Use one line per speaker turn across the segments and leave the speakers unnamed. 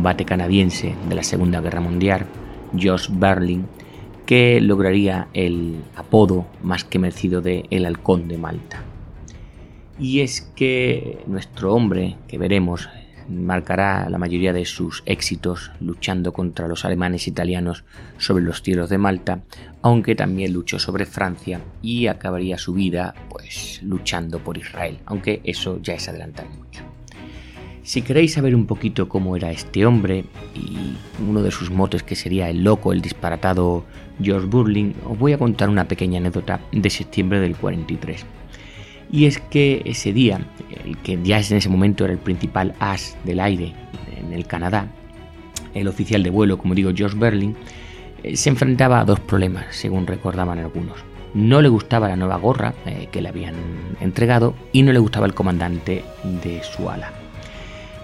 combate canadiense de la Segunda Guerra Mundial, George Berlin, que lograría el apodo más que merecido de El Halcón de Malta. Y es que nuestro hombre, que veremos, marcará la mayoría de sus éxitos luchando contra los alemanes e italianos sobre los cielos de Malta, aunque también luchó sobre Francia y acabaría su vida pues luchando por Israel, aunque eso ya es adelantar mucho. Si queréis saber un poquito cómo era este hombre y uno de sus motes que sería el loco, el disparatado George Burling, os voy a contar una pequeña anécdota de septiembre del 43. Y es que ese día, el que ya en ese momento era el principal as del aire en el Canadá, el oficial de vuelo, como digo, George Berlin, eh, se enfrentaba a dos problemas, según recordaban algunos. No le gustaba la nueva gorra eh, que le habían entregado y no le gustaba el comandante de su ala.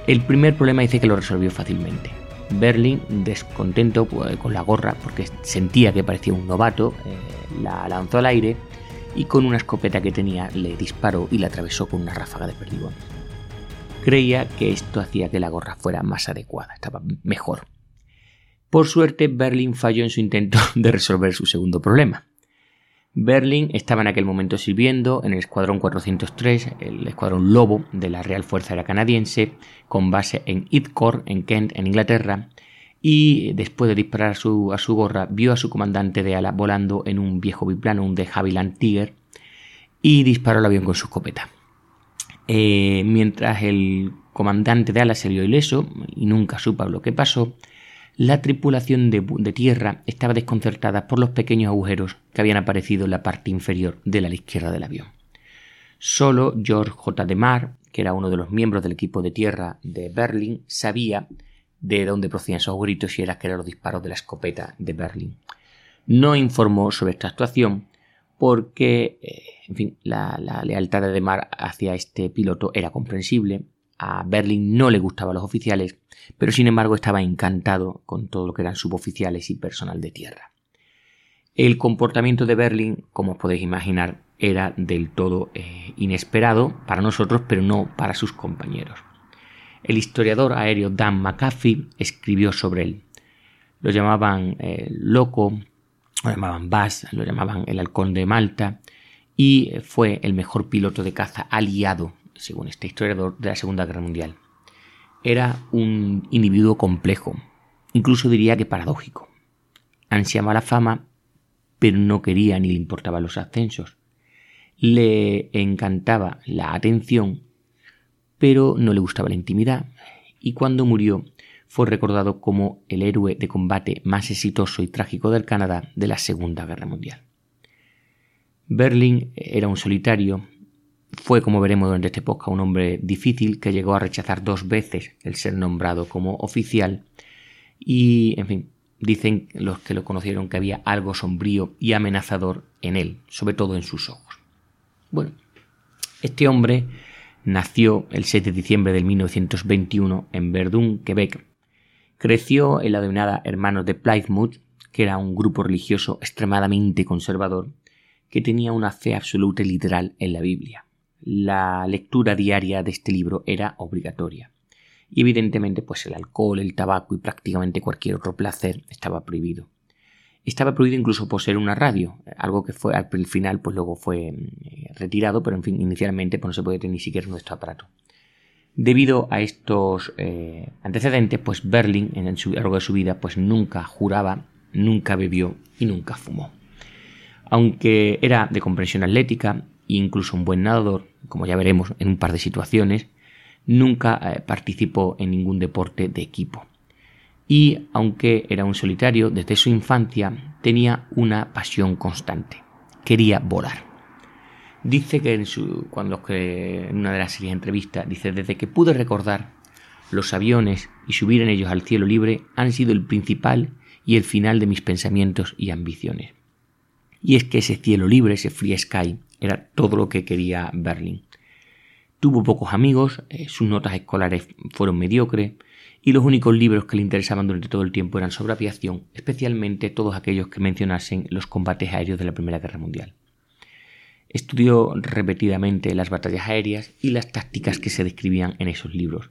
El primer problema dice que lo resolvió fácilmente. Berlin, descontento pues, con la gorra porque sentía que parecía un novato, eh, la lanzó al aire y con una escopeta que tenía le disparó y la atravesó con una ráfaga de perdigón. Creía que esto hacía que la gorra fuera más adecuada, estaba mejor. Por suerte, Berlin falló en su intento de resolver su segundo problema. Berlin estaba en aquel momento sirviendo en el Escuadrón 403, el Escuadrón Lobo de la Real Fuerza Aérea Canadiense, con base en Idcor, en Kent, en Inglaterra, y después de disparar a su, a su gorra vio a su comandante de ala volando en un viejo biplano, un de Havilland Tiger, y disparó el avión con su escopeta. Eh, mientras el comandante de ala salió ileso y nunca supo lo que pasó, la tripulación de, tierra estaba desconcertada por los pequeños agujeros que habían aparecido en la parte inferior de la izquierda del avión. Solo George J. de Mar, que era uno de los miembros del equipo de tierra de Berlin, sabía de dónde procedían esos gritos y era que eran los disparos de la escopeta de Berlin. No informó sobre esta actuación porque, eh, en fin, la, lealtad de Mar hacia este piloto era comprensible. A Berlin no le gustaban los oficiales, pero sin embargo estaba encantado con todo lo que eran suboficiales y personal de tierra. El comportamiento de Berlin, como os podéis imaginar, era del todo eh, inesperado para nosotros, pero no para sus compañeros. El historiador aéreo Dan McAfee escribió sobre él. Lo llamaban eh, loco, lo llamaban Bass, lo llamaban el halcón de Malta y fue el mejor piloto de caza aliado, según este historiador, de la Segunda Guerra Mundial. Era un individuo complejo, incluso diría que paradójico. Ansiaba la fama, pero no quería ni le importaban los ascensos. Le encantaba la atención pero no le gustaba la intimidad y cuando murió fue recordado como el héroe de combate más exitoso y trágico del Canadá de la Segunda Guerra Mundial. Berlin era un solitario, fue, como veremos durante esta época, un hombre difícil que llegó a rechazar dos veces el ser nombrado como oficial y, en fin, dicen los que lo conocieron que había algo sombrío y amenazador en él, sobre todo en sus ojos. Bueno, este hombre Nació el 6 de diciembre de 1921 en Verdun, Quebec. Creció en la denominada Hermanos de Plymouth, que era un grupo religioso extremadamente conservador, que tenía una fe absoluta y literal en la Biblia. La lectura diaria de este libro era obligatoria. Y evidentemente, pues el alcohol, el tabaco y prácticamente cualquier otro placer estaba prohibido. Estaba prohibido incluso poseer una radio, algo que fue al final, pues luego fue eh, retirado, pero en fin, inicialmente pues no se podía tener ni siquiera nuestro aparato. Debido a estos eh, antecedentes, pues Berlin, en el, a lo largo de su vida, pues nunca juraba, nunca bebió y nunca fumó. Aunque era de comprensión atlética incluso un buen nadador, como ya veremos en un par de situaciones, nunca eh, participó en ningún deporte de equipo y, aunque era un solitario desde su infancia, tenía una pasión constante. Quería volar. Dice que en, su, cuando, en una de las series de entrevistas, dice, desde que pude recordar, los aviones y subir en ellos al cielo libre han sido el principal y el final de mis pensamientos y ambiciones. Y es que ese cielo libre, ese free sky, era todo lo que quería Berlin. Tuvo pocos amigos, eh, sus notas escolares fueron mediocres, y los únicos libros que le interesaban durante todo el tiempo eran sobre aviación, especialmente todos aquellos que mencionasen los combates aéreos de la Primera Guerra Mundial. Estudió repetidamente las batallas aéreas y las tácticas que se describían en esos libros.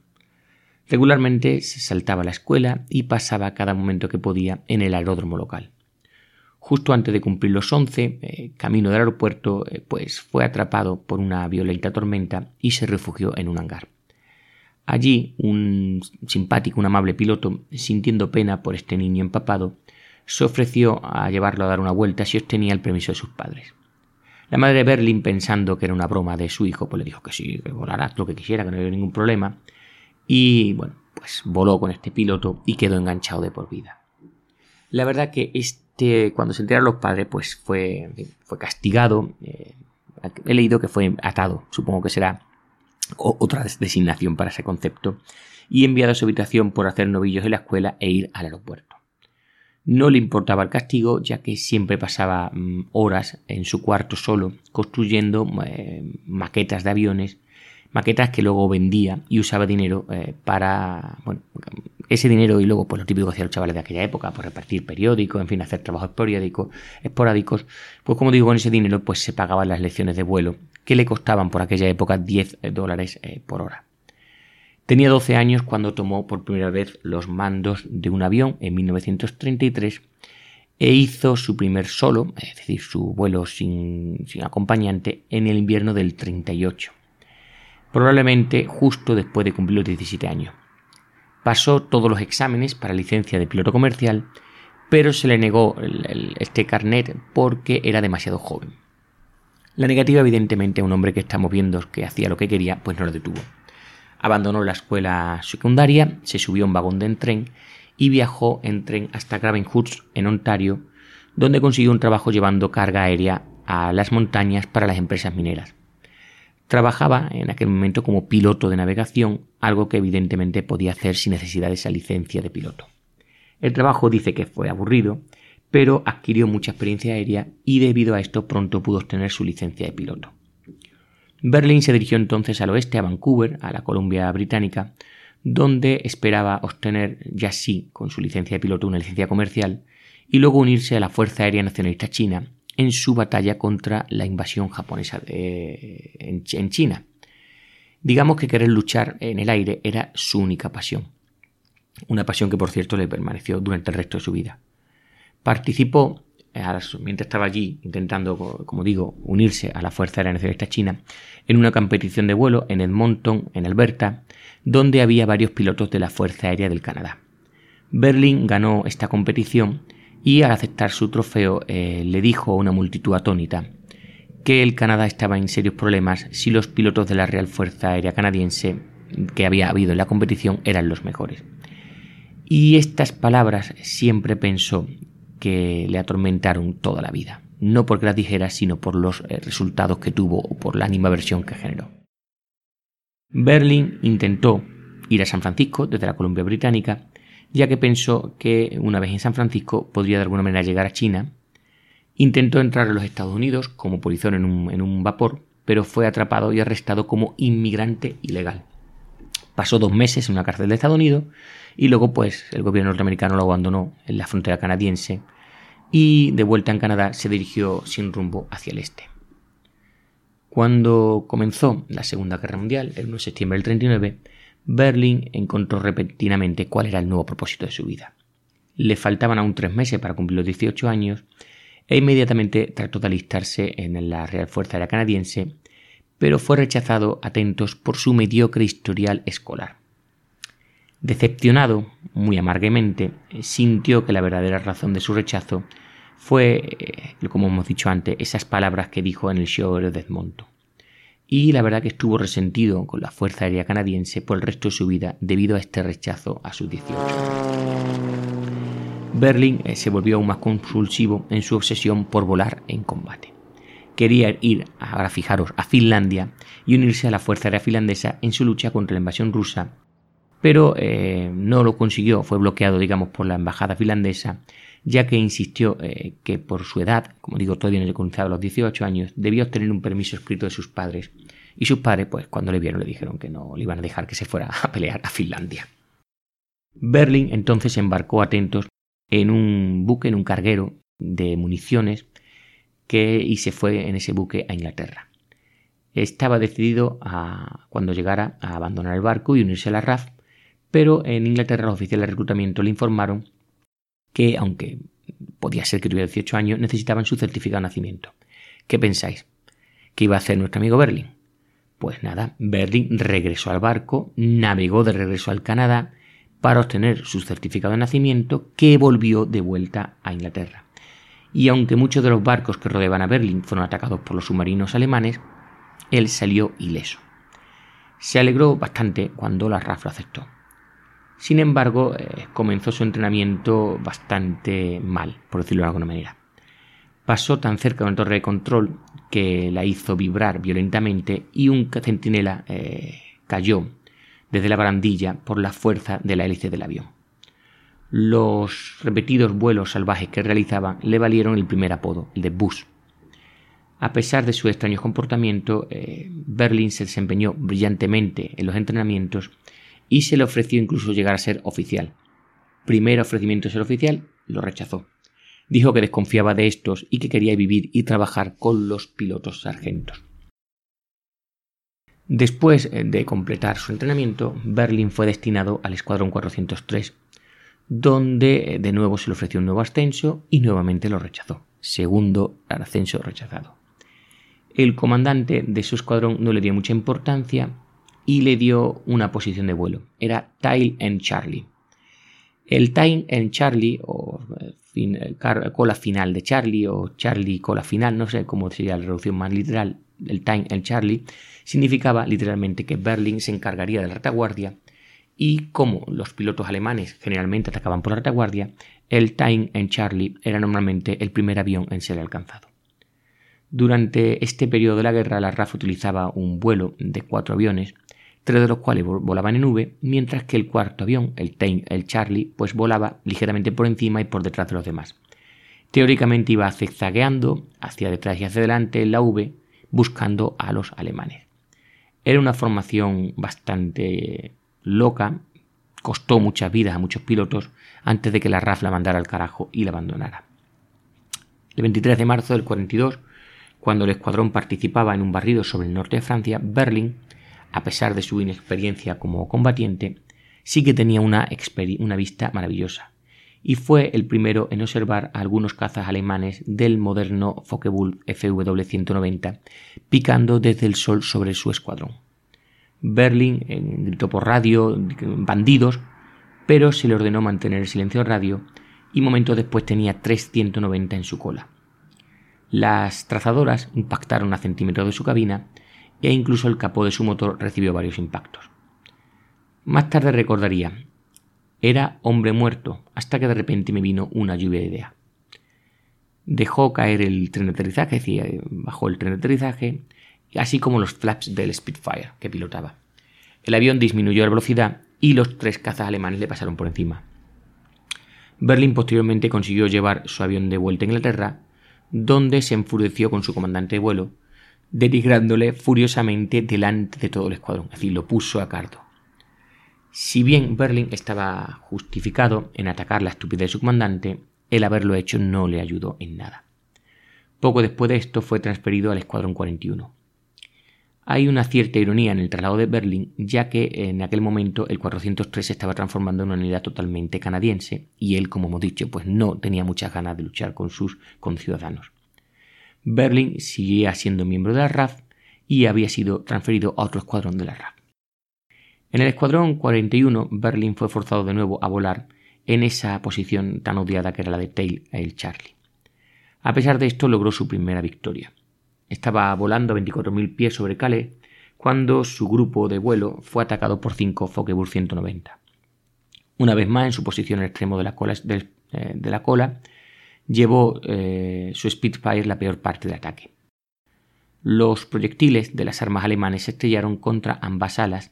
Regularmente se saltaba a la escuela y pasaba cada momento que podía en el aeródromo local. Justo antes de cumplir los 11, eh, camino del aeropuerto, eh, pues fue atrapado por una violenta tormenta y se refugió en un hangar. Allí, un simpático, un amable piloto, sintiendo pena por este niño empapado, se ofreció a llevarlo a dar una vuelta si obtenía el permiso de sus padres. La madre de Berlin, pensando que era una broma de su hijo, pues le dijo que sí, que volara lo que quisiera, que no había ningún problema. Y bueno, pues voló con este piloto y quedó enganchado de por vida. La verdad que este este, cuando se enteraron los padres, pues fue, fue castigado. Eh, he leído que fue atado, supongo que será otra designación para ese concepto, y enviado a su habitación por hacer novillos en la escuela e ir al aeropuerto. No le importaba el castigo, ya que siempre pasaba mm, horas en su cuarto solo, construyendo eh, maquetas de aviones maquetas que luego vendía y usaba dinero eh, para, bueno, ese dinero y luego pues lo típico que hacían los chavales de aquella época, pues repartir periódicos, en fin, hacer trabajos periódicos, esporádicos, pues como digo, con ese dinero pues se pagaban las lecciones de vuelo que le costaban por aquella época 10 dólares eh, por hora. Tenía 12 años cuando tomó por primera vez los mandos de un avión en 1933 e hizo su primer solo, es decir, su vuelo sin, sin acompañante, en el invierno del 38 probablemente justo después de cumplir los 17 años. Pasó todos los exámenes para licencia de piloto comercial, pero se le negó este carnet porque era demasiado joven. La negativa, evidentemente, a un hombre que estamos viendo que hacía lo que quería, pues no lo detuvo. Abandonó la escuela secundaria, se subió a un vagón de tren y viajó en tren hasta Gravenhurst, en Ontario, donde consiguió un trabajo llevando carga aérea a las montañas para las empresas mineras. Trabajaba en aquel momento como piloto de navegación, algo que evidentemente podía hacer sin necesidad de esa licencia de piloto. El trabajo dice que fue aburrido, pero adquirió mucha experiencia aérea y debido a esto pronto pudo obtener su licencia de piloto. Berlin se dirigió entonces al oeste, a Vancouver, a la Columbia Británica, donde esperaba obtener ya sí, con su licencia de piloto, una licencia comercial, y luego unirse a la Fuerza Aérea Nacionalista China, en su batalla contra la invasión japonesa en, China. Digamos que querer luchar en el aire era su única pasión. Una pasión que, por cierto, le permaneció durante el resto de su vida. Participó, mientras estaba allí, intentando, como digo, unirse a la Fuerza Aérea Nacionalista China, en una competición de vuelo en Edmonton, en Alberta, donde había varios pilotos de la Fuerza Aérea del Canadá. Berlin ganó esta competición y al aceptar su trofeo eh, le dijo a una multitud atónita que el Canadá estaba en serios problemas si los pilotos de la Real Fuerza Aérea Canadiense que había habido en la competición eran los mejores. Y estas palabras siempre pensó que le atormentaron toda la vida, no porque las dijera, sino por los eh, resultados que tuvo o por la animaversión que generó. Berlin intentó ir a San Francisco desde la Columbia Británica ya que pensó que una vez en San Francisco podría de alguna manera llegar a China. Intentó entrar a los Estados Unidos como polizón en un, vapor, pero fue atrapado y arrestado como inmigrante ilegal. Pasó dos meses en una cárcel de Estados Unidos y luego pues el gobierno norteamericano lo abandonó en la frontera canadiense y de vuelta en Canadá se dirigió sin rumbo hacia el este. Cuando comenzó la Segunda Guerra Mundial, el 1 de septiembre del 39, Berlin encontró repentinamente cuál era el nuevo propósito de su vida. Le faltaban aún tres meses para cumplir los 18 años e inmediatamente trató de alistarse en la Real Fuerza Aérea Canadiense, pero fue rechazado atentos por su mediocre historial escolar. Decepcionado, muy amargamente, sintió que la verdadera razón de su rechazo fue, eh, como hemos dicho antes, esas palabras que dijo en el show de Edmonton y la verdad que estuvo resentido con la Fuerza Aérea Canadiense por el resto de su vida debido a este rechazo a sus 18 Berlin eh, se volvió aún más compulsivo en su obsesión por volar en combate. Quería ir, ahora fijaros, a Finlandia y unirse a la Fuerza Aérea Finlandesa en su lucha contra la invasión rusa, pero eh, no lo consiguió, fue bloqueado, digamos, por la embajada finlandesa ya que insistió eh, que por su edad, como digo, todavía no le comenzaba a los 18 años, debía obtener un permiso escrito de sus padres. Y sus padres, pues cuando le vieron, le dijeron que no le iban a dejar que se fuera a pelear a Finlandia. Berlin entonces embarcó atentos en un buque, en un carguero de municiones, que, y se fue en ese buque a Inglaterra. Estaba decidido a, cuando llegara, a abandonar el barco y unirse a la RAF, pero en Inglaterra los oficiales de reclutamiento le informaron que, aunque podía ser que tuviera 18 años, necesitaban su certificado de nacimiento. ¿Qué pensáis? ¿Qué iba a hacer nuestro amigo Berlin? Pues nada, Berlin regresó al barco, navegó de regreso al Canadá para obtener su certificado de nacimiento que volvió de vuelta a Inglaterra. Y aunque muchos de los barcos que rodeaban a Berlin fueron atacados por los submarinos alemanes, él salió ileso. Se alegró bastante cuando la RAF aceptó. Sin embargo, eh, comenzó su entrenamiento bastante mal, por decirlo de alguna manera. Pasó tan cerca de una torre de control que la hizo vibrar violentamente y un centinela eh, cayó desde la barandilla por la fuerza de la hélice del avión. Los repetidos vuelos salvajes que realizaba le valieron el primer apodo, el de Bus. A pesar de su extraño comportamiento, eh, Berlin se desempeñó brillantemente en los entrenamientos y se le ofreció incluso llegar a ser oficial. Primer ofrecimiento de ser oficial, lo rechazó. Dijo que desconfiaba de estos y que quería vivir y trabajar con los pilotos sargentos. Después eh, de completar su entrenamiento, Berlin fue destinado al Escuadrón 403, donde eh, de nuevo se le ofreció un nuevo ascenso y nuevamente lo rechazó. Segundo ascenso rechazado. El comandante de su escuadrón no le dio mucha importancia y le dio una posición de vuelo. Era Tail en Charlie. El Tail en Charlie, o eh, cola final de Charlie, o Charlie cola final, no sé cómo sería la traducción más literal, el Time en Charlie, significaba literalmente que Berlin se encargaría de la retaguardia y como los pilotos alemanes generalmente atacaban por la retaguardia, el Time en Charlie era normalmente el primer avión en ser alcanzado. Durante este periodo de la guerra, la RAF utilizaba un vuelo de cuatro aviones tres de los cuales volaban en nube, mientras que el cuarto avión, el, el Charlie, pues volaba ligeramente por encima y por detrás de los demás. Teóricamente iba zigzagueando hacia detrás y hacia adelante en la V, buscando a los alemanes. Era una formación bastante loca, costó muchas vidas a muchos pilotos antes de que la RAF la mandara al carajo y la abandonara. El 23 de marzo del 42, cuando el escuadrón participaba en un barrido sobre el norte de Francia, Berlín a pesar de su inexperiencia como combatiente, sí que tenía una, vista maravillosa, y fue el primero en observar a algunos cazas alemanes del moderno Focke-Wulf FW-190 picando desde el sol sobre su escuadrón. Berlin gritó por radio bandidos, pero se le ordenó mantener el silencio radio y momentos después tenía 390 en su cola. Las trazadoras impactaron a centímetros de su cabina e incluso el capó de su motor recibió varios impactos. Más tarde recordaría, era hombre muerto, hasta que de repente me vino una lluvia de idea. Dejó caer el tren de aterrizaje, decía, bajó el tren de aterrizaje, así como los flaps del Spitfire que pilotaba. El avión disminuyó la velocidad y los tres cazas alemanes le pasaron por encima. Berlin posteriormente consiguió llevar su avión de vuelta a Inglaterra, donde se enfureció con su comandante de vuelo, denigrándole furiosamente delante de todo el escuadrón, es decir, lo puso a cardo. Si bien Berlin estaba justificado en atacar la estupidez de su comandante, el haberlo hecho no le ayudó en nada. Poco después de esto fue transferido al Escuadrón 41. Hay una cierta ironía en el traslado de Berlin, ya que en aquel momento el 403 se estaba transformando en una unidad totalmente canadiense y él, como hemos dicho, pues no tenía muchas ganas de luchar con sus conciudadanos. Berlin seguía siendo miembro de la RAF y había sido transferido a otro escuadrón de la RAF. En el escuadrón 41, Berlin fue forzado de nuevo a volar en esa posición tan odiada que era la de Tail el Charlie. A pesar de esto, logró su primera victoria. Estaba volando a 24.000 pies sobre Calais cuando su grupo de vuelo fue atacado por cinco Focke-Wulf 190. Una vez más, en su posición al extremo de la cola, eh, de la cola llevó eh, su Spitfire la peor parte del ataque. Los proyectiles de las armas alemanes se estrellaron contra ambas alas,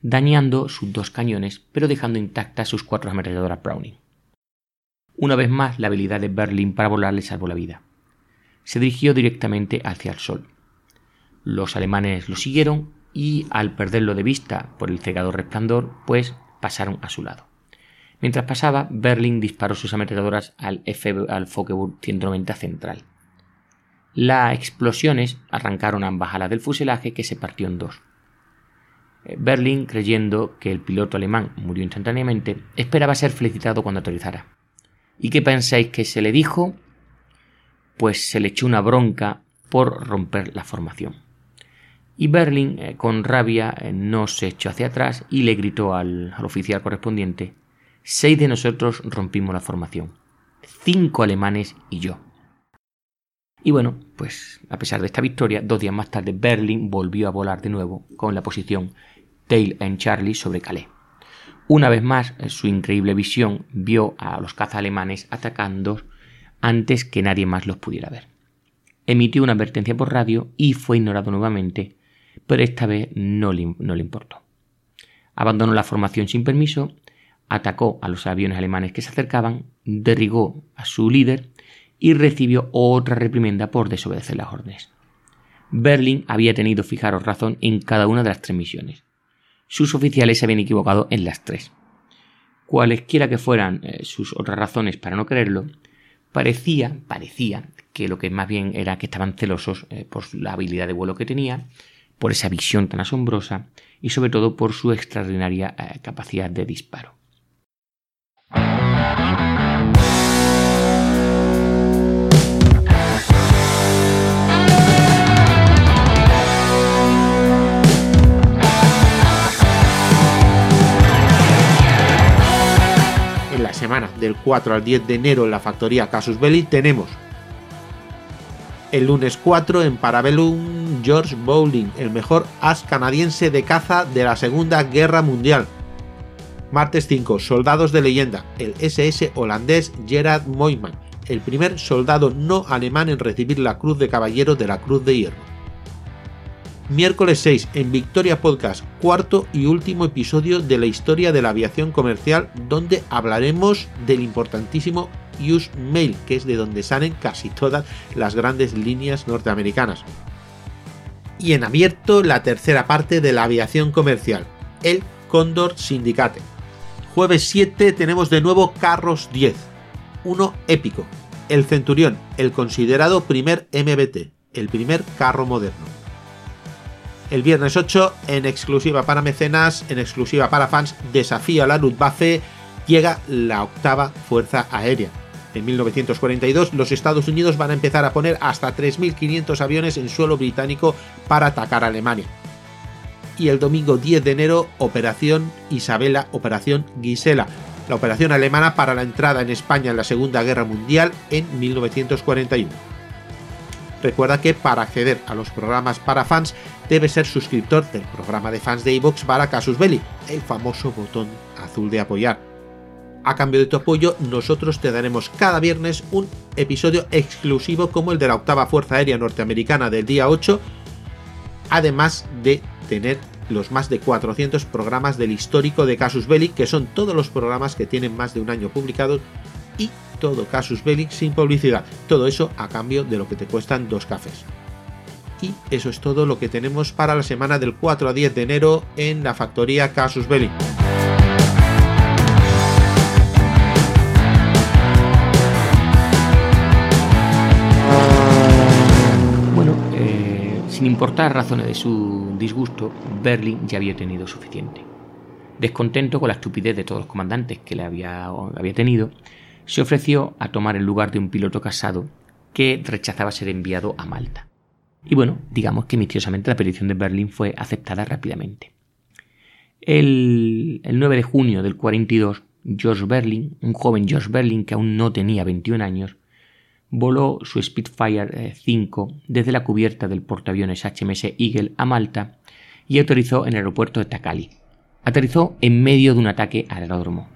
dañando sus dos cañones, pero dejando intactas sus cuatro ametralladoras Browning. Una vez más, la habilidad de Berlin para volar le salvó la vida. Se dirigió directamente hacia el sol. Los alemanes lo siguieron y, al perderlo de vista por el cegado resplandor, pues pasaron a su lado. Mientras pasaba, Berlin disparó sus ametralladoras al, F al 190 central. Las explosiones arrancaron ambas alas del fuselaje que se partió en dos. Eh, Berlin, creyendo que el piloto alemán murió instantáneamente, esperaba ser felicitado cuando aterrizara. ¿Y qué pensáis que se le dijo? Pues se le echó una bronca por romper la formación. Y Berlin, eh, con rabia, eh, no se echó hacia atrás y le gritó al, al oficial correspondiente, seis de nosotros rompimos la formación, cinco alemanes y yo. Y bueno, pues a pesar de esta victoria, dos días más tarde Berlin volvió a volar de nuevo con la posición Tail en Charlie sobre Calais. Una vez más, su increíble visión vio a los cazas alemanes atacando antes que nadie más los pudiera ver. Emitió una advertencia por radio y fue ignorado nuevamente, pero esta vez no le, no le importó. Abandonó la formación sin permiso, atacó a los aviones alemanes que se acercaban, derrigó a su líder y recibió otra reprimenda por desobedecer las órdenes. Berlin había tenido, fijaros, razón en cada una de las tres misiones. Sus oficiales se habían equivocado en las tres. Cualesquiera que fueran eh, sus otras razones para no creerlo, parecía, parecía que lo que más bien era que estaban celosos eh, por la habilidad de vuelo que tenía, por esa visión tan asombrosa y sobre todo por su extraordinaria eh, capacidad de disparo.
Semana del 4 al 10 de enero en la factoría Casus Belli tenemos el lunes 4 en Parabellum George Bowling, el mejor as canadiense de caza de la Segunda Guerra Mundial. Martes 5, Soldados de leyenda, el SS holandés Gerard Moyman, el primer soldado no alemán en recibir la Cruz de Caballero de la Cruz de Hierro. Miércoles 6 en Victoria Podcast, cuarto y último episodio de la historia de la aviación comercial, donde hablaremos del importantísimo US Mail, que es de donde salen casi todas las grandes líneas norteamericanas. Y en abierto la tercera parte de la aviación comercial, el Condor Syndicate. Jueves 7 tenemos de nuevo Carros 10, uno épico, el Centurión, el considerado primer MBT, el primer carro moderno el viernes 8, en exclusiva para mecenas, en exclusiva para fans, desafía a la Luftwaffe, llega la octava Fuerza Aérea. En 1942 los Estados Unidos van a empezar a poner hasta 3.500 aviones en suelo británico para atacar a Alemania. Y el domingo 10 de enero, Operación Isabela, Operación Gisela, la operación alemana para la entrada en España en la Segunda Guerra Mundial en 1941. Recuerda que para acceder a los programas para fans debe ser suscriptor del programa de fans de iVox para Casus Belli, el famoso botón azul de apoyar. A cambio de tu apoyo, nosotros te daremos cada viernes un episodio exclusivo como el de la octava Fuerza Aérea Norteamericana del día 8, además de tener los más de 400 programas del histórico de Casus Belli, que son todos los programas que tienen más de un año publicados y todo Casus Belli sin publicidad. Todo eso a cambio de lo que te cuestan dos cafés. Y eso es todo lo que tenemos para la semana del 4 a 10 de enero en la factoría Casus Belli.
Sin importar razones de su disgusto, Berlin ya había tenido suficiente. Descontento con la estupidez de todos los comandantes que le había, había tenido, se ofreció a tomar el lugar de un piloto casado que rechazaba ser enviado a Malta. Y bueno, digamos que misteriosamente la petición de Berlín fue aceptada rápidamente. El, 9 de junio del 42, George Berlin, un joven George Berlin que aún no tenía 21 años, voló su Spitfire 5 eh, desde la cubierta del portaaviones HMS Eagle a Malta y autorizó en el aeropuerto de Takali. Aterrizó en medio de un ataque al aeródromo.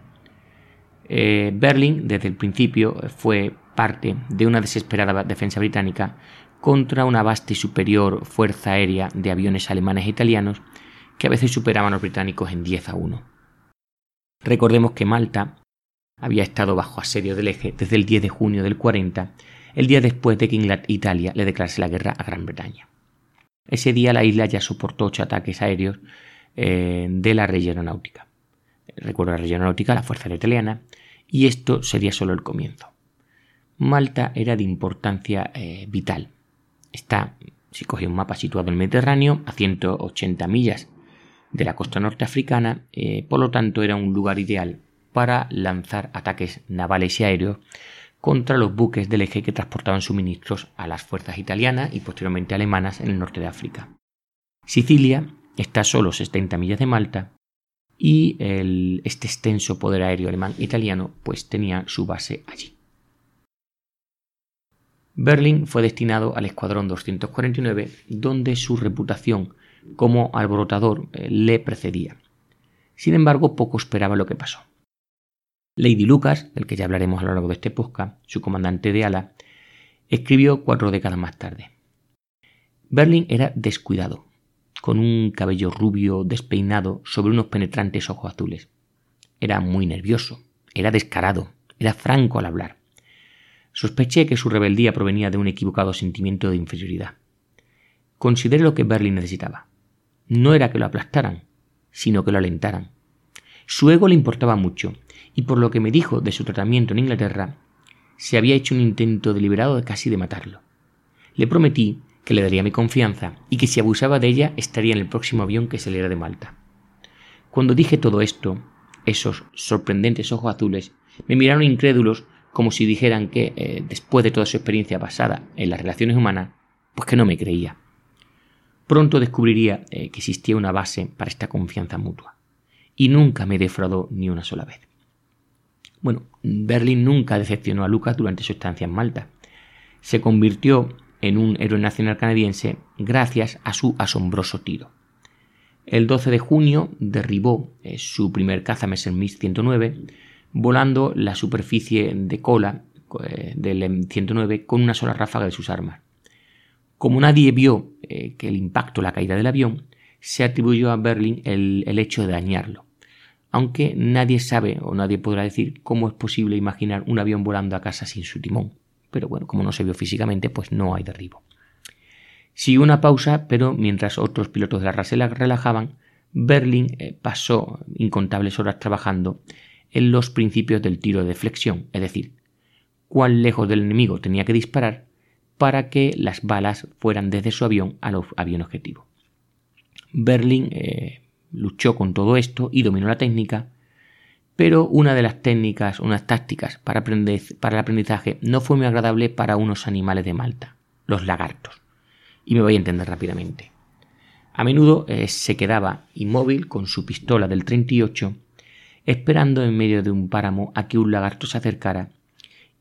Eh, Berlin, desde el principio, fue parte de una desesperada defensa británica contra una vasta y superior fuerza aérea de aviones alemanes e italianos que a veces superaban a los británicos en 10 a 1. Recordemos que Malta había estado bajo asedio del eje desde el 10 de junio del 40, el día después de que Italia le declarase la guerra a Gran Bretaña. Ese día la isla ya soportó ocho ataques aéreos eh, de la red aeronáutica. Recuerdo la red aeronáutica, la fuerza aérea italiana, y esto sería solo el comienzo. Malta era de importancia eh, vital. Está, si coge un mapa situado en el Mediterráneo, a 180 millas de la costa norteafricana, eh, por lo tanto era un lugar ideal para lanzar ataques navales y aéreos contra los buques del eje que transportaban suministros a las fuerzas italianas y posteriormente alemanas en el norte de África. Sicilia está a solo 70 millas de Malta y este extenso poder aéreo alemán italiano pues tenía su base allí. Berlin fue destinado al Escuadrón 249, donde su reputación como alborotador eh, le precedía. Sin embargo, poco esperaba lo que pasó. Lady Lucas, del que ya hablaremos a lo largo de este podcast, su comandante de ala, escribió cuatro décadas más tarde. Berlin era descuidado, con un cabello rubio despeinado sobre unos penetrantes ojos azules. Era muy nervioso, era descarado, era franco al hablar. Sospeché que su rebeldía provenía de un equivocado sentimiento de inferioridad. Consideré lo que Berlin necesitaba. No era que lo aplastaran, sino que lo alentaran. Su ego le importaba mucho, y por lo que me dijo de su tratamiento en Inglaterra, se había hecho un intento deliberado de casi de matarlo. Le prometí que le daría mi confianza y que si abusaba de ella estaría en el próximo avión que saliera de Malta. Cuando dije todo esto, esos sorprendentes ojos azules me miraron incrédulos como si dijeran que, eh, después de toda su experiencia basada en las relaciones humanas, pues que no me creía. Pronto descubriría eh, que existía una base para esta confianza mutua. Y nunca me defraudó ni una sola vez. Bueno, Berlin nunca decepcionó a Lucas durante su estancia en Malta. Se convirtió en un héroe nacional canadiense gracias a su asombroso tiro. El 12 de junio derribó eh, su primer caza Messerschmitt 109 volando la superficie de cola eh, del M109 con una sola ráfaga de sus armas. Como nadie vio eh, que el impacto, la caída del avión, se atribuyó a Berlin el hecho de dañarlo. Aunque nadie sabe o nadie podrá decir cómo es posible imaginar un avión volando a casa sin su timón. Pero bueno, como no se vio físicamente, pues no hay derribo. Siguió una pausa, pero mientras otros pilotos de la Rasela relajaban, Berlin eh, pasó incontables horas trabajando en los principios del tiro de flexión, es decir, cuán lejos del enemigo tenía que disparar para que las balas fueran desde su avión al avión objetivo. Berlin eh, luchó con todo esto y dominó la técnica, pero una de las técnicas, unas tácticas para, el aprendizaje no fue muy agradable para unos animales de Malta, los lagartos. Y me voy a entender rápidamente. A menudo eh, se quedaba inmóvil con su pistola del 38 esperando en medio de un páramo a que un lagarto se acercara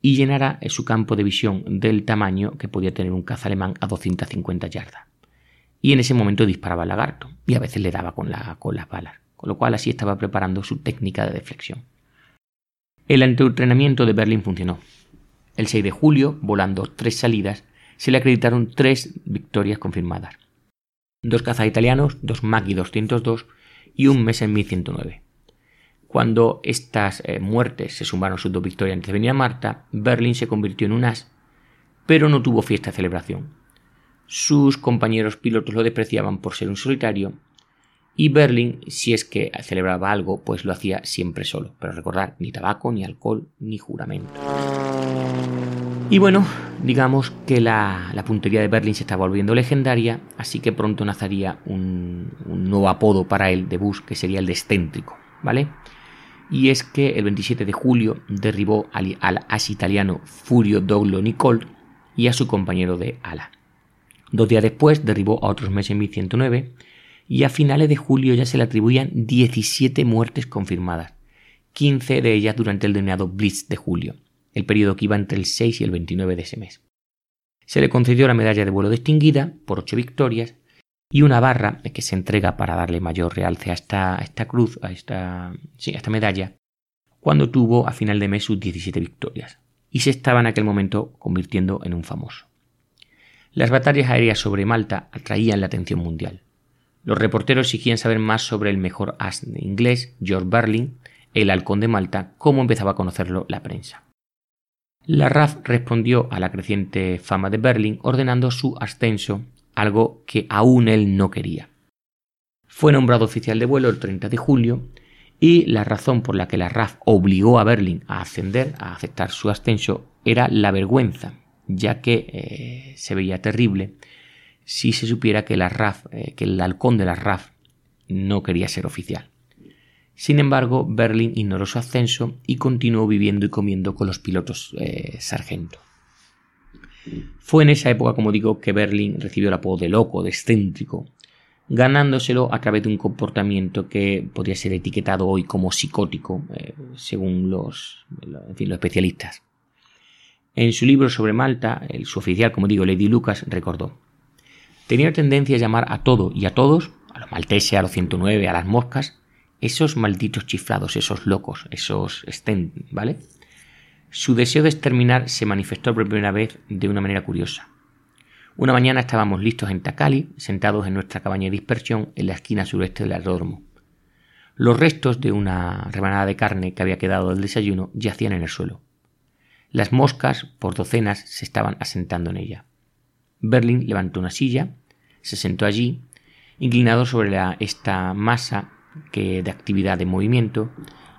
y llenara su campo de visión del tamaño que podía tener un caza alemán a 250 yardas. Y en ese momento disparaba al lagarto y a veces le daba con, la, las balas, con lo cual así estaba preparando su técnica de deflexión. El entrenamiento de Berlín funcionó. El 6 de julio, volando tres salidas, se le acreditaron tres victorias confirmadas. Dos cazas italianos, dos Maggi 202 y un Messerschmitt 109. Cuando estas eh, muertes se sumaron sus dos victorias antes de venir a Marta, Berlin se convirtió en un as, pero no tuvo fiesta de celebración. Sus compañeros pilotos lo despreciaban por ser un solitario y Berlin, si es que celebraba algo, pues lo hacía siempre solo. Pero recordar, ni tabaco, ni alcohol, ni juramento. Y bueno, digamos que la, puntería de Berlin se estaba volviendo legendaria, así que pronto nacería un, nuevo apodo para él de bus, que sería el de ¿vale? y es que el 27 de julio derribó al, as italiano Furio Doglo Nicole y a su compañero de ala. Dos días después derribó a otros meses 109 y a finales de julio ya se le atribuían 17 muertes confirmadas, 15 de ellas durante el denominado Blitz de julio, el periodo que iba entre el 6 y el 29 de ese mes. Se le concedió la medalla de vuelo distinguida por 8 victorias y una barra que se entrega para darle mayor realce a esta, cruz, a esta medalla, cuando tuvo a final de mes sus 17 victorias, y se estaba en aquel momento convirtiendo en un famoso. Las batallas aéreas sobre Malta atraían la atención mundial. Los reporteros exigían saber más sobre el mejor as inglés, George Berlin, el halcón de Malta, cómo empezaba a conocerlo la prensa. La RAF respondió a la creciente fama de Berlin ordenando su ascenso algo que aún él no quería. Fue nombrado oficial de vuelo el 30 de julio y la razón por la que la RAF obligó a Berlin a ascender, a aceptar su ascenso, era la vergüenza, ya que eh, se veía terrible si se supiera que la eh, el halcón de la RAF no quería ser oficial. Sin embargo, Berlin ignoró su ascenso y continuó viviendo y comiendo con los pilotos eh, sargento. Fue en esa época, como digo, que Berlin recibió el apodo de loco, de excéntrico, ganándoselo a través de un comportamiento que podría ser etiquetado hoy como psicótico, eh, según los, los especialistas. En su libro sobre Malta, el, su oficial, como digo, Lady Lucas, recordó. Tenía tendencia a llamar a todo y a todos, a los malteses, a los 109, a las moscas, esos malditos chiflados, esos locos, esos estén, ¿vale? Su deseo de exterminar se manifestó por primera vez de una manera curiosa. Una mañana estábamos listos en Takali, sentados en nuestra cabaña de dispersión en la esquina sureste del aeródromo. Los restos de una rebanada de carne que había quedado del desayuno yacían en el suelo. Las moscas, por docenas, se estaban asentando en ella. Berlin levantó una silla, se sentó allí, inclinado sobre esta masa que, de actividad de movimiento,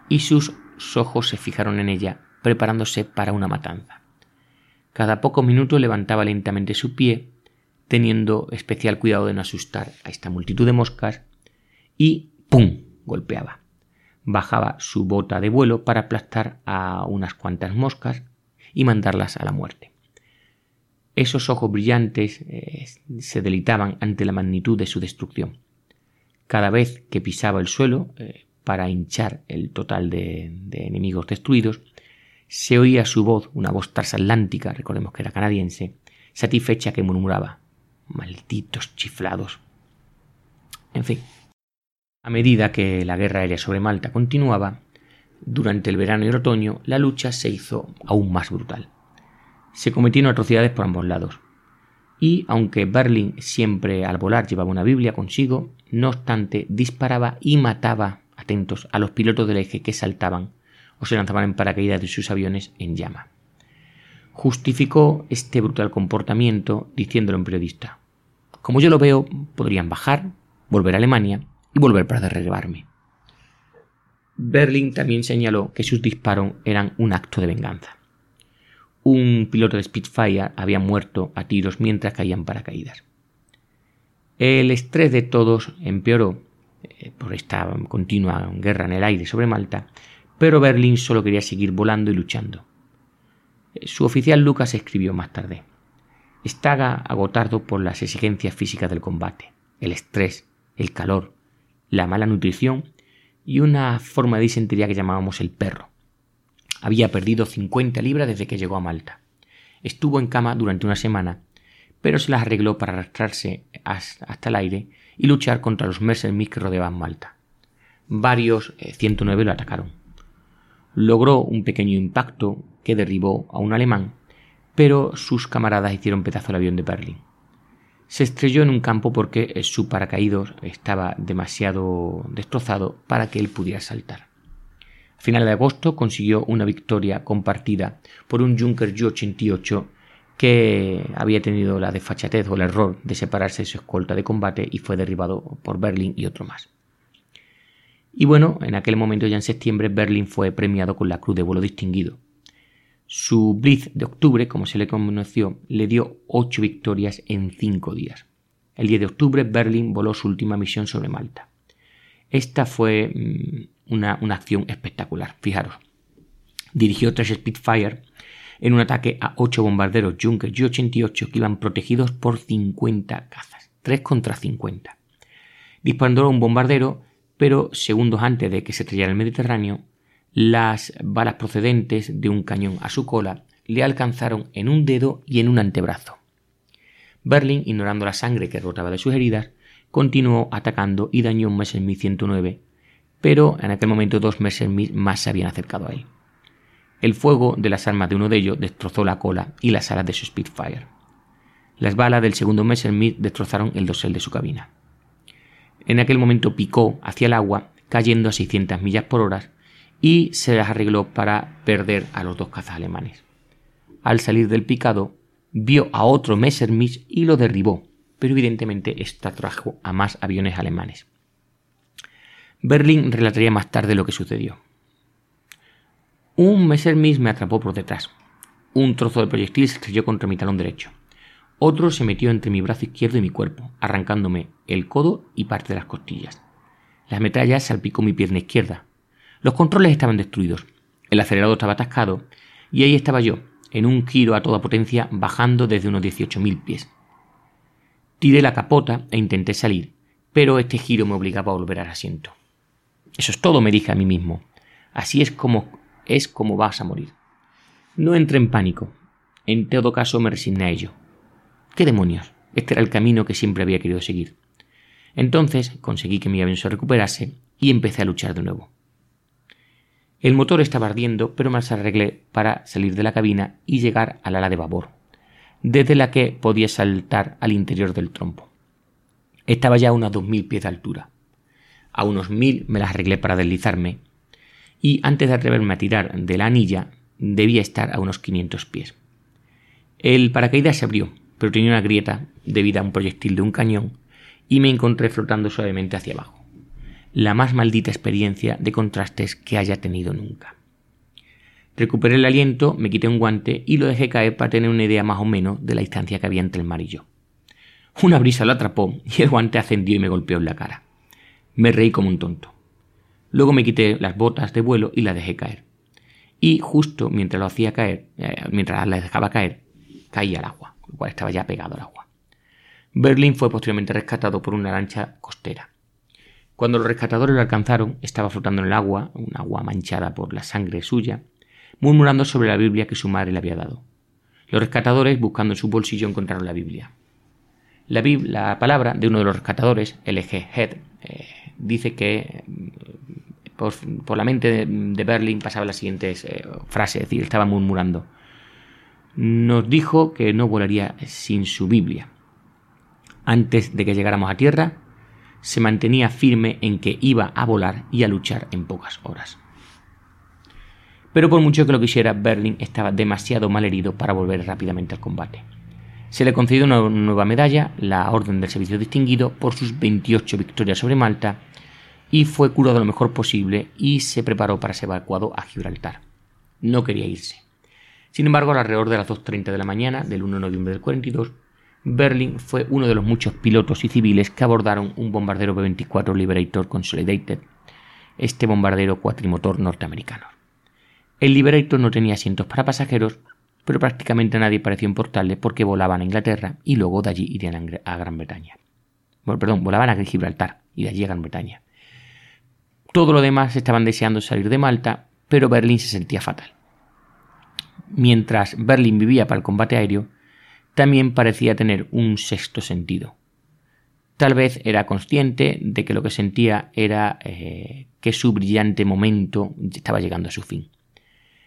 y sus ojos se fijaron en ella, preparándose para una matanza. Cada pocos minutos levantaba lentamente su pie, teniendo especial cuidado de no asustar a esta multitud de moscas, y ¡pum! golpeaba. Bajaba su bota de vuelo para aplastar a unas cuantas moscas y mandarlas a la muerte. Esos ojos brillantes eh, se delitaban ante la magnitud de su destrucción. Cada vez que pisaba el suelo, eh, para hinchar el total de enemigos destruidos, se oía su voz, una voz transatlántica, recordemos que era canadiense, satisfecha que murmuraba, malditos chiflados. En fin, a medida que la guerra aérea sobre Malta continuaba, durante el verano y el otoño, la lucha se hizo aún más brutal. Se cometieron atrocidades por ambos lados. Y aunque Berlin siempre al volar llevaba una Biblia consigo, no obstante disparaba y mataba, atentos, a los pilotos del eje que saltaban o se lanzaban en paracaídas de sus aviones en llama. Justificó este brutal comportamiento diciéndole a un periodista, como yo lo veo, podrían bajar, volver a Alemania y volver para derribarme. Berlin también señaló que sus disparos eran un acto de venganza. Un piloto de Spitfire había muerto a tiros mientras caían paracaídas. El estrés de todos empeoró eh, por esta continua guerra en el aire sobre Malta pero Berlín solo quería seguir volando y luchando. Su oficial Lucas escribió más tarde. Estaba agotado por las exigencias físicas del combate, el estrés, el calor, la mala nutrición y una forma de disentería que llamábamos el perro. Había perdido 50 libras desde que llegó a Malta. Estuvo en cama durante una semana, pero se las arregló para arrastrarse hasta el aire y luchar contra los Messerschmitt que rodeaban Malta. Varios 109 eh, lo atacaron logró un pequeño impacto que derribó a un alemán, pero sus camaradas hicieron pedazo el avión de Berlín. Se estrelló en un campo porque su paracaídos estaba demasiado destrozado para que él pudiera saltar. A final de agosto consiguió una victoria compartida por un Junker Ju-88 que había tenido la desfachatez o el error de separarse de su escolta de combate y fue derribado por Berlín y otro más. Y bueno, en aquel momento ya en septiembre Berlin fue premiado con la Cruz de Vuelo Distinguido. Su Blitz de octubre, como se le conoció, le dio ocho victorias en cinco días. El 10 de octubre Berlin voló su última misión sobre Malta. Esta fue mm, una, una acción espectacular, fijaros. Dirigió tres Spitfire en un ataque a ocho bombarderos Junker Ju-88 que iban protegidos por 50 cazas, 3 contra 50. Disparó a un bombardero pero segundos antes de que se estrellara el Mediterráneo, las balas procedentes de un cañón a su cola le alcanzaron en un dedo y en un antebrazo. Berlin, ignorando la sangre que rotaba de sus heridas, continuó atacando y dañó un Messerschmitt 109, pero en aquel momento dos Messerschmitt más se habían acercado a él. El fuego de las armas de uno de ellos destrozó la cola y las alas de su Spitfire. Las balas del segundo Messerschmitt destrozaron el dosel de su cabina. En aquel momento picó hacia el agua, cayendo a 600 millas por hora, y se las arregló para perder a los dos cazas alemanes. Al salir del picado, vio a otro Messerschmitt y lo derribó, pero evidentemente esto atrajo a más aviones alemanes. Berlín relataría más tarde lo que sucedió. Un Messerschmitt me atrapó por detrás. Un trozo de proyectil se estrelló contra mi talón derecho. Otro se metió entre mi brazo izquierdo y mi cuerpo, arrancándome el codo y parte de las costillas. Las metrallas salpicó mi pierna izquierda. Los controles estaban destruidos. El acelerador estaba atascado y ahí estaba yo, en un giro a toda potencia, bajando desde unos 18.000 pies. Tiré la capota e intenté salir, pero este giro me obligaba a volver al asiento. Eso es todo, me dije a mí mismo. Así es como es como vas a morir. No entré en pánico. En todo caso me resigné a ello. ¿Qué demonios? Este era el camino que siempre había querido seguir. Entonces conseguí que mi avión se recuperase y empecé a luchar de nuevo. El motor estaba ardiendo, pero me arreglé para salir de la cabina y llegar al ala de babor, desde la que podía saltar al interior del trompo. Estaba ya a unos dos mil pies de altura. A unos mil me las arreglé para deslizarme, y antes de atreverme a tirar de la anilla, debía estar a unos 500 pies. El paracaídas se abrió, pero tenía una grieta debido a un proyectil de un cañón, y me encontré flotando suavemente hacia abajo. La más maldita experiencia de contrastes que haya tenido nunca. Recuperé el aliento, me quité un guante y lo dejé caer para tener una idea más o menos de la distancia que había entre el mar y yo. Una brisa lo atrapó y el guante ascendió y me golpeó en la cara. Me reí como un tonto. Luego me quité las botas de vuelo y las dejé caer. Y justo mientras lo hacía caer, eh, mientras las dejaba caer, caía al agua, lo cual estaba ya pegado al agua. Berlín fue posteriormente rescatado por una lancha costera. Cuando los rescatadores lo alcanzaron, estaba flotando en el agua, un agua manchada por la sangre suya, murmurando sobre la Biblia que su madre le había dado. Los rescatadores, buscando en su bolsillo, encontraron la Biblia. La, palabra de uno de los rescatadores, LG Head, eh, dice que por, la mente de, Berlín pasaba las siguientes eh, frases, es decir, estaba murmurando. Nos dijo que no volaría sin su Biblia. Antes de que llegáramos a tierra, se mantenía firme en que iba a volar y a luchar en pocas horas. Pero por mucho que lo quisiera, Berlín estaba demasiado mal herido para volver rápidamente al combate. Se le concedió una nueva medalla, la Orden del Servicio Distinguido, por sus 28 victorias sobre Malta y fue curado lo mejor posible y se preparó para ser evacuado a Gibraltar. No quería irse. Sin embargo, alrededor de las 2.30 de la mañana del 1 de noviembre del 42, Berlin fue uno de los muchos pilotos y civiles que abordaron un bombardero B-24 Liberator Consolidated, este bombardero cuatrimotor norteamericano. El Liberator no tenía asientos para pasajeros, pero prácticamente nadie pareció importarle porque volaban a Inglaterra y luego de allí irían a Gran Bretaña. Bueno, perdón, volaban a Gibraltar y de allí a Gran Bretaña. Todo lo demás estaban deseando salir de Malta, pero Berlín se sentía fatal. Mientras Berlín vivía para el combate aéreo, también parecía tener un sexto sentido. Tal vez era consciente de que lo que sentía era eh, que su brillante momento estaba llegando a su fin.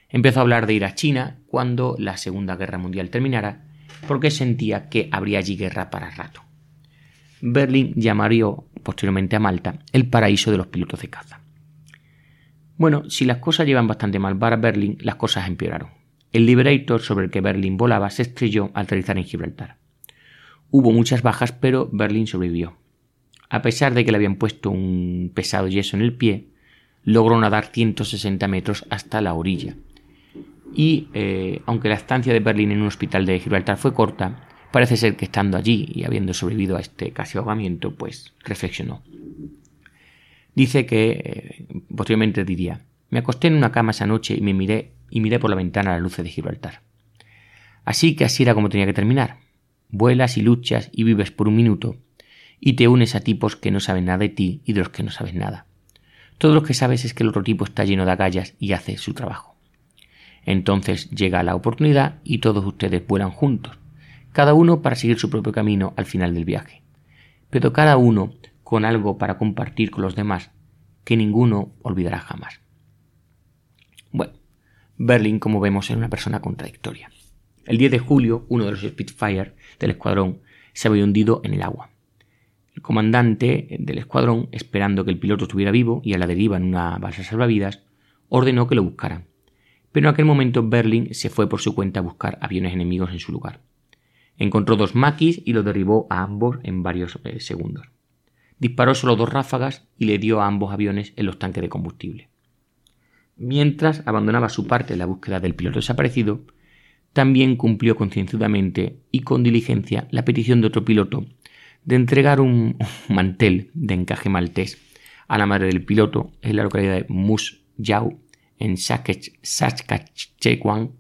Empezó a hablar de ir a China cuando la Segunda Guerra Mundial terminara, porque sentía que habría allí guerra para rato. Berlín llamaría posteriormente a Malta el paraíso de los pilotos de caza. Bueno, si las cosas llevan bastante mal para Berlín, las cosas empeoraron. El Liberator sobre el que Berlín volaba se estrelló al aterrizar en Gibraltar. Hubo muchas bajas, pero Berlín sobrevivió. A pesar de que le habían puesto un pesado yeso en el pie, logró nadar 160 metros hasta la orilla. Y eh, aunque la estancia de Berlín en un hospital de Gibraltar fue corta, Parece ser que estando allí y habiendo sobrevivido a este casi ahogamiento, pues reflexionó. Dice que eh, posteriormente diría, me acosté en una cama esa noche y me miré y miré por la ventana a la luz de Gibraltar. Así que así era como tenía que terminar. Vuelas y luchas y vives por un minuto y te unes a tipos que no saben nada de ti y de los que no sabes nada. Todo lo que sabes es que el otro tipo está lleno de agallas y hace su trabajo. Entonces llega la oportunidad y todos ustedes vuelan juntos cada uno para seguir su propio camino al final del viaje, pero cada uno con algo para compartir con los demás que ninguno olvidará jamás. Bueno, Berlin, como vemos, era una persona contradictoria. El 10 de julio, uno de los Spitfire del escuadrón se había hundido en el agua. El comandante del escuadrón, esperando que el piloto estuviera vivo y a la deriva en una balsa salvavidas, ordenó que lo buscaran. Pero en aquel momento Berlin se fue por su cuenta a buscar aviones enemigos en su lugar. Encontró dos maquis y lo derribó a ambos en varios eh, segundos. Disparó solo dos ráfagas y le dio a ambos aviones en los tanques de combustible. Mientras abandonaba su parte en la búsqueda del piloto desaparecido, también cumplió concienzudamente y con diligencia la petición de otro piloto de entregar un mantel de encaje maltés a la madre del piloto en la localidad de Mus Yau, en Saskatchewan.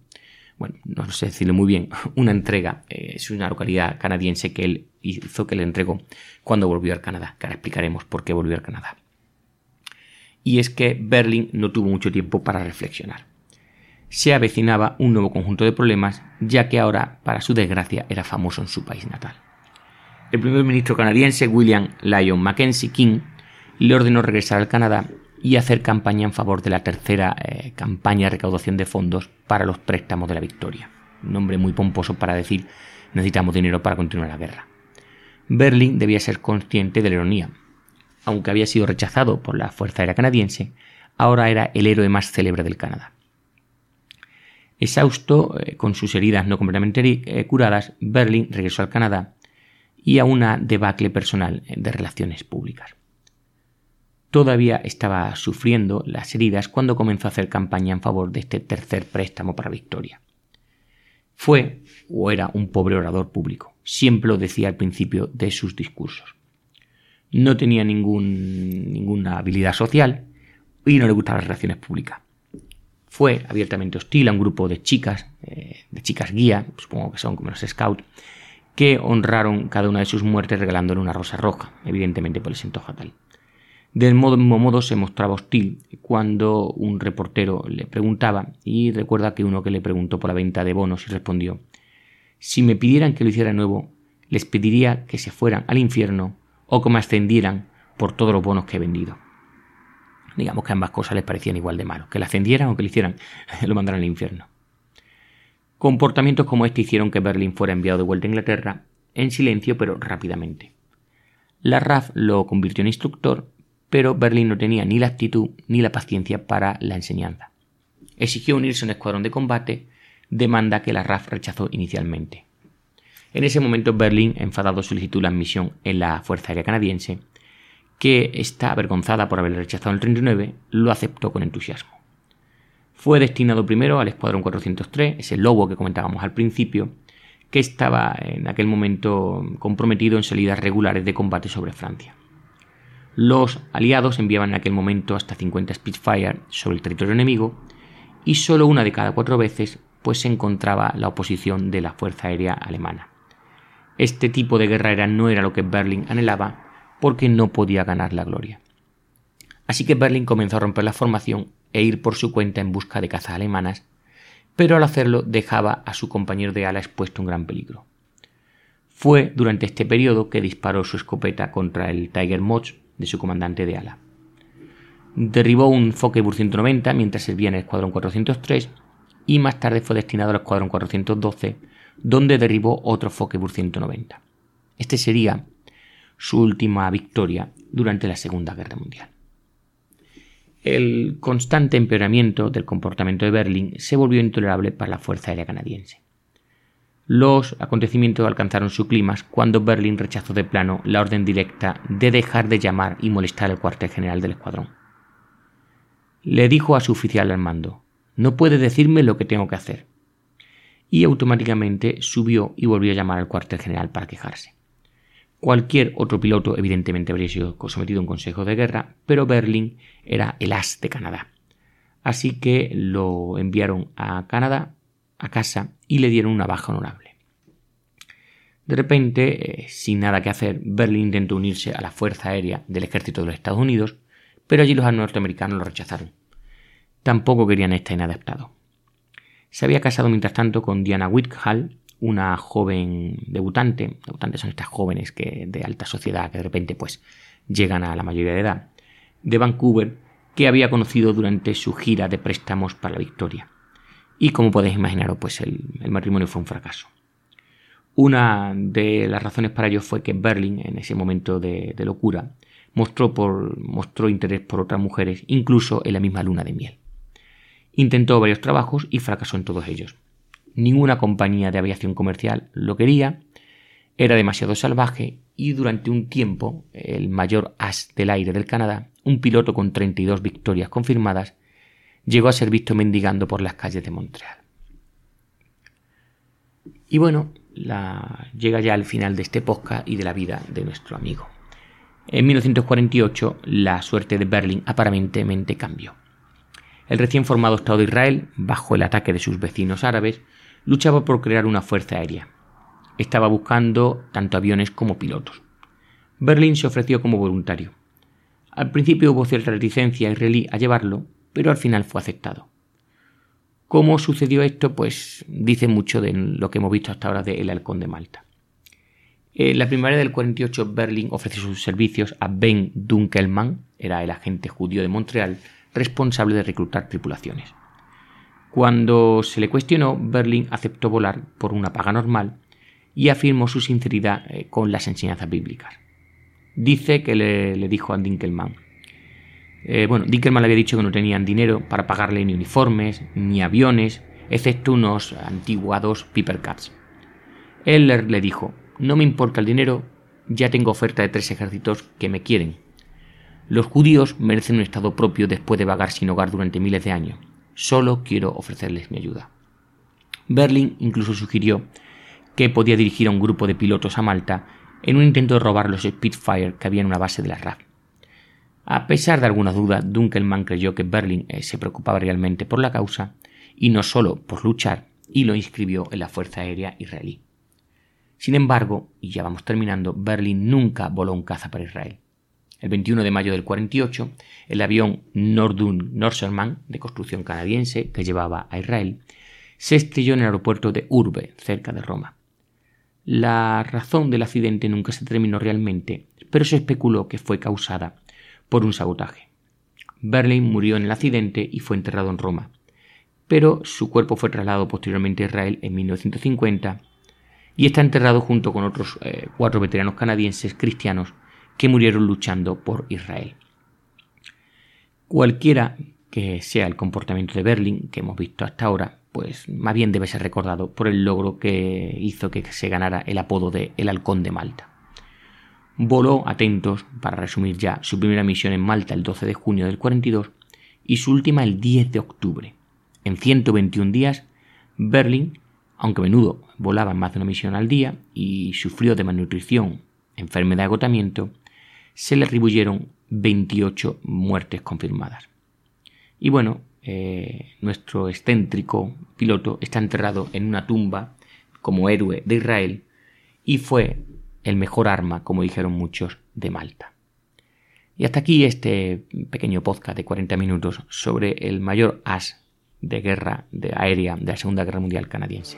Bueno, no sé decirlo muy bien, una entrega, eh, es una localidad canadiense que él hizo que le entregó cuando volvió al Canadá, que ahora explicaremos por qué volvió al Canadá. Y es que Berlin no tuvo mucho tiempo para reflexionar. Se avecinaba un nuevo conjunto de problemas, ya que ahora, para su desgracia, era famoso en su país natal. El primer ministro canadiense William Lyon Mackenzie King le ordenó regresar al Canadá y hacer campaña en favor de la tercera eh, campaña de recaudación de fondos para los préstamos de la Victoria. Un nombre muy pomposo para decir necesitamos dinero para continuar la guerra. Berlin debía ser consciente de la ironía. Aunque había sido rechazado por la Fuerza Aérea Canadiense, ahora era el héroe más célebre del Canadá. Exhausto, eh, con sus heridas no completamente eh, curadas, Berlin regresó al Canadá y a una debacle personal de relaciones públicas. Todavía estaba sufriendo las heridas cuando comenzó a hacer campaña en favor de este tercer préstamo para Victoria. Fue o era un pobre orador público, siempre lo decía al principio de sus discursos. No tenía ninguna habilidad social y no le gustaban las relaciones públicas. Fue abiertamente hostil a un grupo de chicas, eh, de chicas guía, supongo que son como los scouts, que honraron cada una de sus muertes regalándole una rosa roja, evidentemente por el sentó fatal. Del mismo modo se mostraba hostil cuando un reportero le preguntaba, y recuerda que uno que le preguntó por la venta de bonos y respondió, si me pidieran que lo hiciera nuevo, les pediría que se fueran al infierno o que me ascendieran por todos los bonos que he vendido. Digamos que ambas cosas les parecían igual de malos, que le ascendieran o que le hicieran, lo mandaran al infierno. Comportamientos como este hicieron que Berlín fuera enviado de vuelta a Inglaterra, en silencio pero rápidamente. La RAF lo convirtió en instructor, pero Berlín no tenía ni la actitud ni la paciencia para la enseñanza. Exigió unirse a un escuadrón de combate, demanda que la RAF rechazó inicialmente. En ese momento Berlín, enfadado, solicitó la admisión en la Fuerza Aérea Canadiense, que está avergonzada por haber rechazado el 39, lo aceptó con entusiasmo. Fue destinado primero al Escuadrón 403, ese lobo que comentábamos al principio, que estaba en aquel momento comprometido en salidas regulares de combate sobre Francia. Los aliados enviaban en aquel momento hasta 50 Spitfire sobre el territorio enemigo y solo una de cada cuatro veces pues se encontraba la oposición de la Fuerza Aérea Alemana. Este tipo de guerra era, no era lo que Berlin anhelaba porque no podía ganar la gloria. Así que Berlin comenzó a romper la formación e ir por su cuenta en busca de cazas alemanas, pero al hacerlo dejaba a su compañero de ala expuesto a un gran peligro. Fue durante este periodo que disparó su escopeta contra el Tiger Moth de su comandante de ala. Derribó un Focke-Wulf 190 mientras servía en el Escuadrón 403 y más tarde fue destinado al Escuadrón 412, donde derribó otro Focke-Wulf 190. Este sería su última victoria durante la Segunda Guerra Mundial. El constante empeoramiento del comportamiento de Berlín se volvió intolerable para la Fuerza Aérea Canadiense. Los acontecimientos alcanzaron su clímax cuando Berlín rechazó de plano la orden directa de dejar de llamar y molestar al cuartel general del escuadrón. Le dijo a su oficial al mando, no puede decirme lo que tengo que hacer. Y automáticamente subió y volvió a llamar al cuartel general para quejarse. Cualquier otro piloto evidentemente habría sido sometido a un consejo de guerra, pero Berlin era el as de Canadá. Así que lo enviaron a Canadá, a casa, y le dieron una baja honorable. De repente, eh, sin nada que hacer, Berlin intentó unirse a la Fuerza Aérea del Ejército de los Estados Unidos, pero allí los norteamericanos lo rechazaron. Tampoco querían estar inadaptado. Se había casado mientras tanto con Diana Whithall, una joven debutante, debutantes son estas jóvenes que de alta sociedad que de repente pues llegan a la mayoría de edad, de Vancouver, que había conocido durante su gira de préstamos para la victoria. Y como podéis imaginaros, pues el, matrimonio fue un fracaso. Una de las razones para ello fue que Berlin, en ese momento de, de locura, mostró, por, mostró interés por otras mujeres, incluso en la misma luna de miel. Intentó varios trabajos y fracasó en todos ellos ninguna compañía de aviación comercial lo quería, era demasiado salvaje y durante un tiempo el mayor as del aire del Canadá, un piloto con 32 victorias confirmadas, llegó a ser visto mendigando por las calles de Montreal. Y bueno, la, llega ya al final de este podcast y de la vida de nuestro amigo. En 1948 la suerte de Berlín aparentemente cambió. El recién formado Estado de Israel, bajo el ataque de sus vecinos árabes, luchaba por crear una fuerza aérea. Estaba buscando tanto aviones como pilotos. Berlín se ofreció como voluntario. Al principio hubo cierta reticencia israelí a llevarlo, pero al final fue aceptado. ¿Cómo sucedió esto? Pues dice mucho de lo que hemos visto hasta ahora de El Halcón de Malta. En la primavera del 48 Berlín ofreció sus servicios a Ben Dunkelmann, era el agente judío de Montreal, responsable de reclutar tripulaciones. Cuando se le cuestionó, Berlín aceptó volar por una paga normal y afirmó su sinceridad eh, con las enseñanzas bíblicas. Dice que le, dijo a Dinkelmann. Eh, bueno, Dinkelmann le había dicho que no tenían dinero para pagarle ni uniformes, ni aviones, excepto unos antiguados Piper Cups. Él le dijo, no me importa el dinero, ya tengo oferta de tres ejércitos que me quieren. Los judíos merecen un estado propio después de vagar sin hogar durante miles de años. Solo quiero ofrecerles mi ayuda. Berlin incluso sugirió que podía dirigir a un grupo de pilotos a Malta en un intento de robar los Spitfire que había en una base de la RAF. A pesar de alguna duda, Dunkelman creyó que Berlin eh, se preocupaba realmente por la causa y no solo por luchar, y lo inscribió en la Fuerza Aérea Israelí. Sin embargo, y ya vamos terminando, Berlin nunca voló un caza para Israel. El 21 de mayo del 48, el avión Nordun Norserman, de construcción canadiense, que llevaba a Israel, se estrelló en el aeropuerto de Urbe, cerca de Roma. La razón del accidente nunca se determinó realmente, pero se especuló que fue causada por un sabotaje. Berlin murió en el accidente y fue enterrado en Roma, pero su cuerpo fue trasladado posteriormente a Israel en 1950 y está enterrado junto con otros eh, cuatro veteranos canadienses cristianos que murieron luchando por Israel. Cualquiera que sea el comportamiento de Berlin que hemos visto hasta ahora, pues más bien debe ser recordado por el logro que hizo que se ganara el apodo de El Halcón de Malta. Voló, atentos, para resumir ya, su primera misión en Malta el 12 de junio del 42 y su última el 10 de octubre. En 121 días, Berlin, aunque a menudo volaba más de una misión al día y sufrió de malnutrición, enfermedad de agotamiento, se le atribuyeron 28 muertes confirmadas. Y bueno, eh, nuestro excéntrico piloto está enterrado en una tumba como héroe de Israel y fue el mejor arma, como dijeron muchos, de Malta. Y hasta aquí este pequeño podcast de 40 minutos sobre el mayor as de guerra de aérea de la Segunda Guerra Mundial canadiense.